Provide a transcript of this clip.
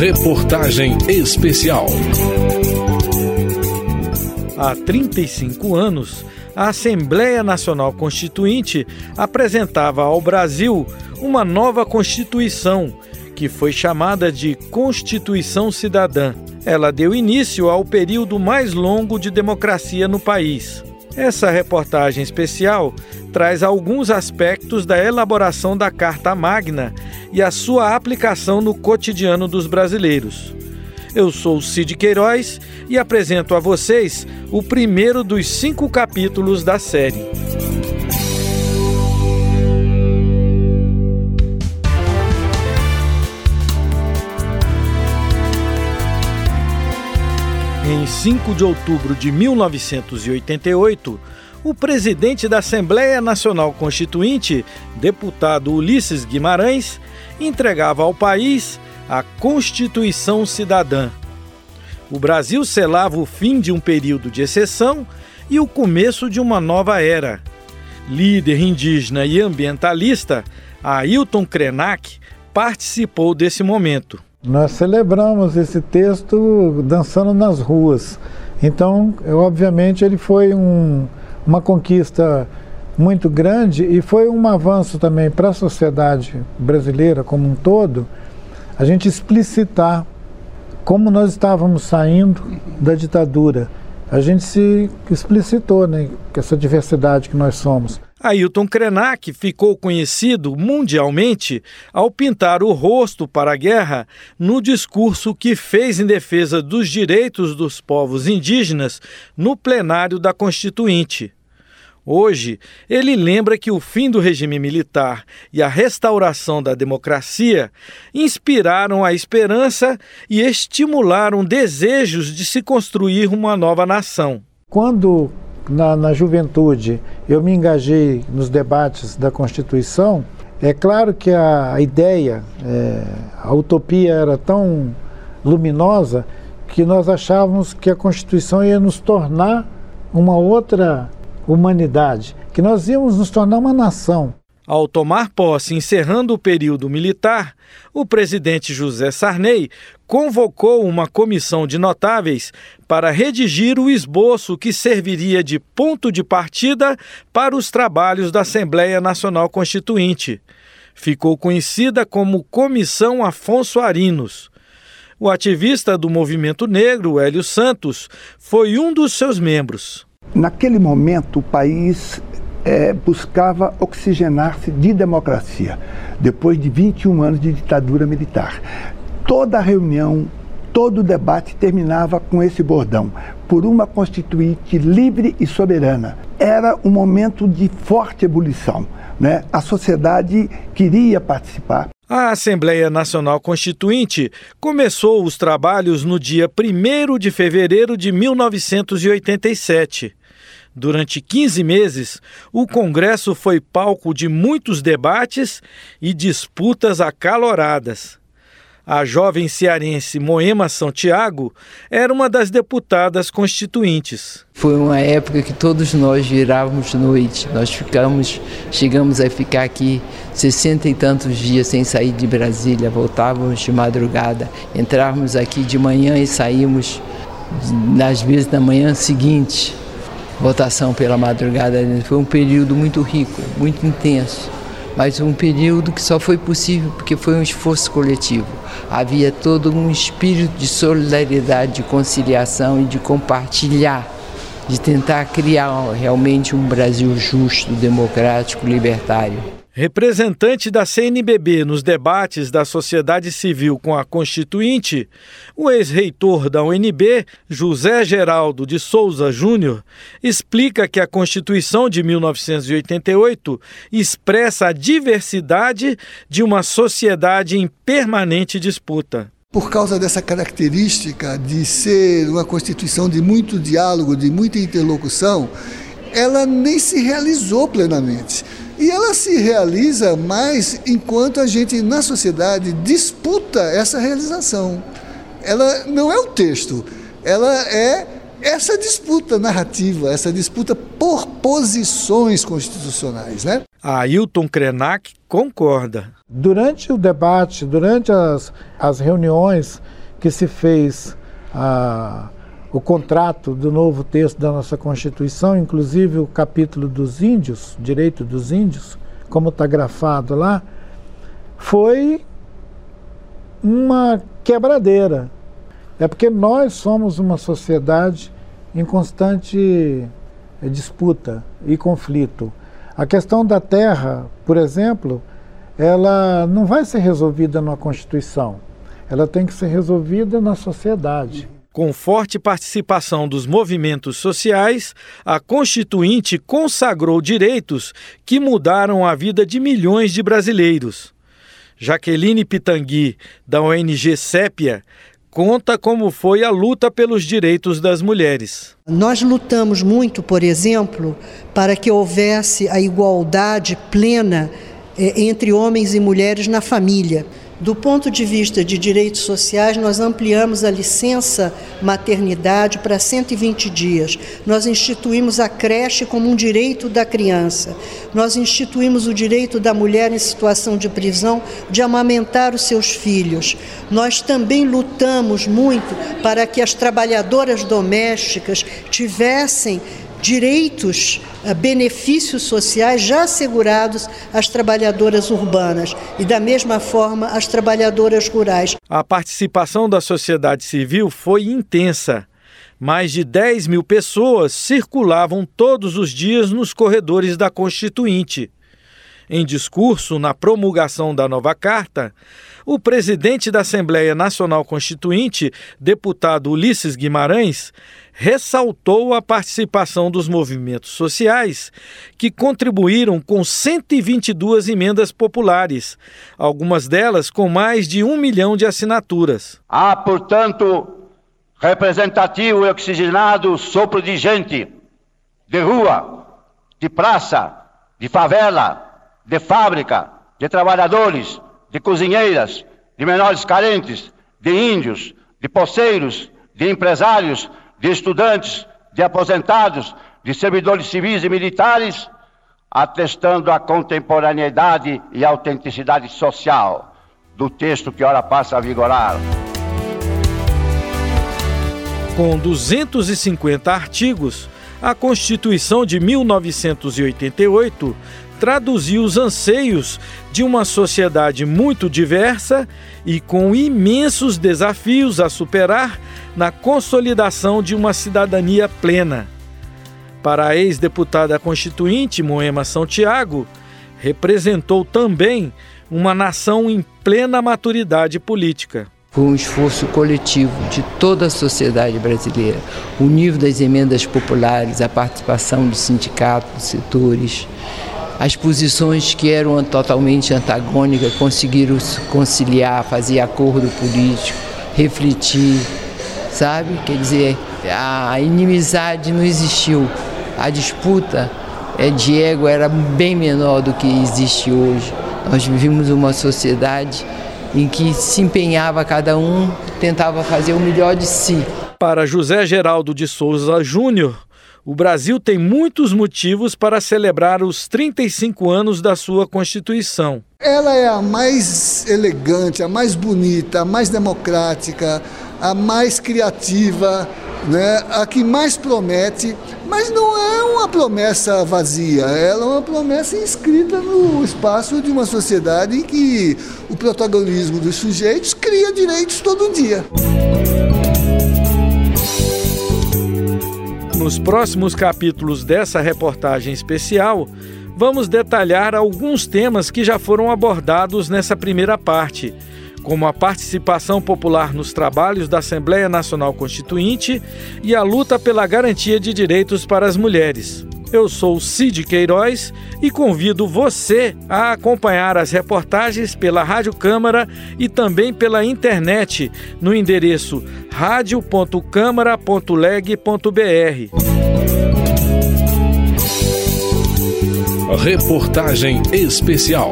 Reportagem especial. Há 35 anos, a Assembleia Nacional Constituinte apresentava ao Brasil uma nova Constituição, que foi chamada de Constituição Cidadã. Ela deu início ao período mais longo de democracia no país. Essa reportagem especial traz alguns aspectos da elaboração da Carta Magna e a sua aplicação no cotidiano dos brasileiros. Eu sou Cid Queiroz e apresento a vocês o primeiro dos cinco capítulos da série. Em 5 de outubro de 1988, o presidente da Assembleia Nacional Constituinte, deputado Ulisses Guimarães, entregava ao país a Constituição Cidadã. O Brasil selava o fim de um período de exceção e o começo de uma nova era. Líder indígena e ambientalista, Ailton Krenak participou desse momento. Nós celebramos esse texto dançando nas ruas. Então, obviamente, ele foi um, uma conquista muito grande e foi um avanço também para a sociedade brasileira como um todo, a gente explicitar como nós estávamos saindo da ditadura. A gente se explicitou, né, essa diversidade que nós somos. Ailton Krenak ficou conhecido mundialmente ao pintar o rosto para a guerra no discurso que fez em defesa dos direitos dos povos indígenas no plenário da Constituinte. Hoje, ele lembra que o fim do regime militar e a restauração da democracia inspiraram a esperança e estimularam desejos de se construir uma nova nação. Quando na, na juventude eu me engajei nos debates da Constituição, é claro que a, ideia, é, a utopia era tão luminosa que nós achávamos que a Constituição ia nos tornar uma outra humanidade, que nós íamos nos tornar uma nação. Ao tomar posse, encerrando o período militar, o presidente José Sarney convocou uma comissão de notáveis para redigir o esboço que serviria de ponto de partida para os trabalhos da Assembleia Nacional Constituinte. Ficou conhecida como Comissão Afonso Arinos. O ativista do movimento negro, Hélio Santos, foi um dos seus membros. Naquele momento, o país é, buscava oxigenar-se de democracia, depois de 21 anos de ditadura militar. Toda reunião, todo debate terminava com esse bordão: por uma constituinte livre e soberana. Era um momento de forte ebulição. Né? A sociedade queria participar. A Assembleia Nacional Constituinte começou os trabalhos no dia 1 de fevereiro de 1987. Durante 15 meses, o Congresso foi palco de muitos debates e disputas acaloradas. A jovem cearense Moema Santiago era uma das deputadas constituintes. Foi uma época que todos nós virávamos noite. Nós ficamos, chegamos a ficar aqui sessenta e tantos dias sem sair de Brasília, voltávamos de madrugada, entrávamos aqui de manhã e saímos nas vezes da manhã seguinte votação pela madrugada. Foi um período muito rico, muito intenso, mas um período que só foi possível porque foi um esforço coletivo. Havia todo um espírito de solidariedade, de conciliação e de compartilhar, de tentar criar realmente um Brasil justo, democrático, libertário. Representante da CNBB nos debates da sociedade civil com a Constituinte, o ex-reitor da UNB, José Geraldo de Souza Júnior, explica que a Constituição de 1988 expressa a diversidade de uma sociedade em permanente disputa. Por causa dessa característica de ser uma Constituição de muito diálogo, de muita interlocução, ela nem se realizou plenamente. E ela se realiza mais enquanto a gente, na sociedade, disputa essa realização. Ela não é o texto, ela é essa disputa narrativa, essa disputa por posições constitucionais, né? Ailton Krenak concorda. Durante o debate, durante as, as reuniões que se fez a, o contrato do novo texto da nossa Constituição, inclusive o capítulo dos índios, direito dos índios, como está grafado lá, foi uma quebradeira. É porque nós somos uma sociedade em constante disputa e conflito. A questão da terra, por exemplo, ela não vai ser resolvida na Constituição. Ela tem que ser resolvida na sociedade. Com forte participação dos movimentos sociais, a Constituinte consagrou direitos que mudaram a vida de milhões de brasileiros. Jaqueline Pitangui, da ONG Sépia, conta como foi a luta pelos direitos das mulheres. Nós lutamos muito, por exemplo, para que houvesse a igualdade plena eh, entre homens e mulheres na família. Do ponto de vista de direitos sociais, nós ampliamos a licença maternidade para 120 dias. Nós instituímos a creche como um direito da criança. Nós instituímos o direito da mulher em situação de prisão de amamentar os seus filhos. Nós também lutamos muito para que as trabalhadoras domésticas tivessem direitos, eh, benefícios sociais já assegurados às trabalhadoras urbanas e, da mesma forma, às trabalhadoras rurais. A participação da sociedade civil foi intensa. Mais de 10 mil pessoas circulavam todos os dias nos corredores da Constituinte. Em discurso na promulgação da nova carta, o presidente da Assembleia Nacional Constituinte, deputado Ulisses Guimarães, ressaltou a participação dos movimentos sociais, que contribuíram com 122 emendas populares, algumas delas com mais de um milhão de assinaturas. Há, portanto, representativo e oxigenado sopro de gente, de rua, de praça, de favela, de fábrica, de trabalhadores, de cozinheiras, de menores carentes, de índios, de poceiros, de empresários, de estudantes, de aposentados, de servidores civis e militares, atestando a contemporaneidade e autenticidade social do texto que ora passa a vigorar. Com 250 artigos, a Constituição de 1988 traduziu os anseios de uma sociedade muito diversa e com imensos desafios a superar na consolidação de uma cidadania plena. Para a ex-deputada constituinte Moema São Tiago, representou também uma nação em plena maturidade política. Foi um esforço coletivo de toda a sociedade brasileira. O nível das emendas populares, a participação dos sindicatos, dos setores, as posições que eram totalmente antagônicas conseguiram conciliar, fazer acordo político, refletir, sabe? Quer dizer, a inimizade não existiu. A disputa é, de ego era bem menor do que existe hoje. Nós vivimos uma sociedade em que se empenhava cada um, tentava fazer o melhor de si. Para José Geraldo de Souza Júnior, o Brasil tem muitos motivos para celebrar os 35 anos da sua Constituição. Ela é a mais elegante, a mais bonita, a mais democrática, a mais criativa, né, a que mais promete, mas não é uma promessa vazia, ela é uma promessa inscrita no espaço de uma sociedade em que o protagonismo dos sujeitos cria direitos todo dia. Nos próximos capítulos dessa reportagem especial, vamos detalhar alguns temas que já foram abordados nessa primeira parte, como a participação popular nos trabalhos da Assembleia Nacional Constituinte e a luta pela garantia de direitos para as mulheres. Eu sou Cid Queiroz e convido você a acompanhar as reportagens pela Rádio Câmara e também pela internet no endereço radio.câmara.leg.br. Reportagem especial.